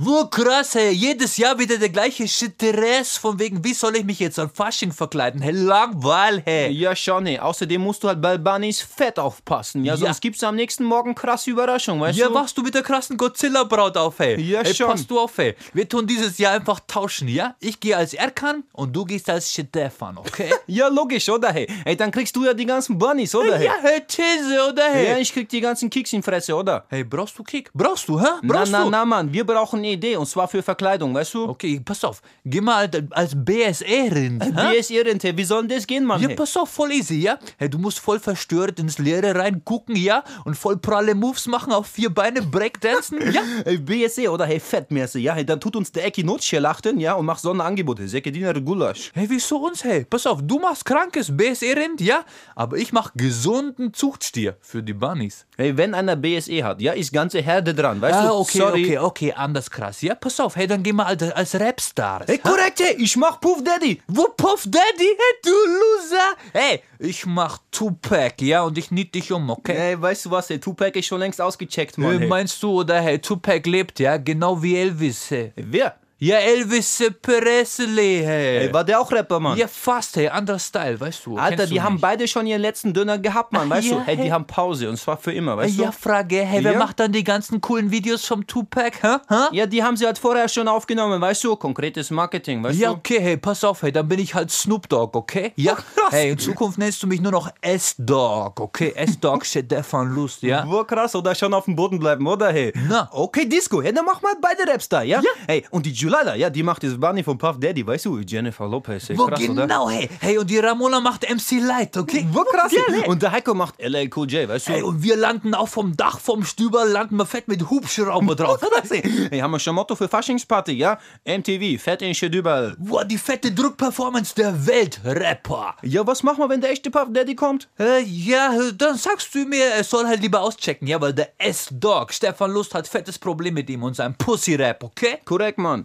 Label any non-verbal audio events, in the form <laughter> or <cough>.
Wo krass, hey. Jedes Jahr wieder der gleiche Stress von wegen, wie soll ich mich jetzt an Fasching verkleiden? Hey, Langweil, hey. Ja, schon, nee. Außerdem musst du halt bei Bunnies fett aufpassen, ja? Sonst gibt's am nächsten Morgen krasse Überraschung, weißt Ja, du? wachst du mit der krassen Godzilla-Braut auf, hey. Ja, hey, schon. Pass du auf, hey. Wir tun dieses Jahr einfach tauschen, ja? Ich gehe als Erkan und du gehst als Stefan, okay? <laughs> Ja, logisch, oder, hey? Ey, dann kriegst du ja die ganzen Bunnies, oder, hey? ja, hey, These, oder, hey? Ja, ich krieg die ganzen Kicks in Fresse, oder? Hey, brauchst du Kick? Brauchst du, hä? Na, Brauchst na, du? na, Mann, wir brauchen eine Idee, und zwar für Verkleidung, weißt du? Okay, pass auf. Geh mal als- BSE-Rind. hä? Wie soll denn das gehen, Mann? Ja, hey? pass auf, voll easy, ja? Hey, du musst voll verstört ins Leere reingucken, ja? Und voll pralle Moves machen, auf vier Beine breakdancen, ja? <laughs> Hey, BSE oder hey, Fettmesse, ja? Hey, dann tut uns der Ecki Notschel lachten, ja? Und macht so ein Angebot, hey, Sekediner Gulasch. Hey, wieso uns, hey? Pass auf, du machst krankes BSE-Rind, ja? Aber ich mach gesunden Zuchtstier für die Bunnies. Hey, wenn einer BSE hat, ja, ist ganze Herde dran, weißt Ah, du? okay, Sorry. okay, okay, anders krass. Ja, pass auf, hey, dann geh mal als, als Rapstar. Hey, korrekt, hey, ich mach Puff Daddy. Wo Puff Daddy? Hey, du Loser! Hey, ich mach Tupac, ja, und ich nied dich um, okay? Hey, weißt du was, hey, Tupac ist schon längst ausgecheckt, Äh, Mann. Hey. Meinst du, oder hey, Tupac lebt, ja, genau wie Elvis, hey. Wer? Ja, Elvis Presley, hey. Hey, war der auch Rapper, Mann? ja, fast, hey, anderer Style, weißt du. Alter, kennst die du haben nicht. beide schon ihren letzten Döner gehabt, Mann, weißt ja, du? Hey, die hey. haben Pause und zwar für immer, weißt Ja, du? Frage, hey, wer Ja? macht dann die ganzen coolen Videos vom Tupac, hä? hä? Ja, die haben sie halt vorher schon aufgenommen, weißt du? Konkretes Marketing, weißt Ja, du? okay, hey, pass auf, hey, dann bin ich halt Snoop Dogg, okay? <laughs> Ja, krass. hey, in Zukunft nennst du mich nur noch S-Dog, okay? S-Dog, Stefan Lust, ja? Wo krass, oder schon auf dem Boden bleiben, oder hey? Na. Okay, Disco, hey, dann mach mal beide Raps da, ja? Hey, und die Julala, ja, die macht das Bunny von Puff Daddy, weißt du? Jennifer Lopez, hey, Wo krass, oder? genau, hey? Hey, und die Ramona macht MC Light, okay? Wo krass, hey. hey. Und der Heiko macht LA Cool J, weißt du? Hey, und wir landen auch vom Dach, vom Stüber, landen wir fett mit Hubschrauber drauf. Hey, <laughs> haben wir schon Motto für Faschingsparty, ja? MTV, fett in Schedübel. Boah, die fette Druckperformance der Weltrapper. Ja, was machen wir, wenn der echte Puff Daddy kommt? Äh, ja, dann sagst du mir, er soll halt lieber auschecken, ja, weil der S-Dog, Stefan Lust, hat fettes Problem mit ihm und seinem Pussy-Rap, okay? Korrekt, Mann.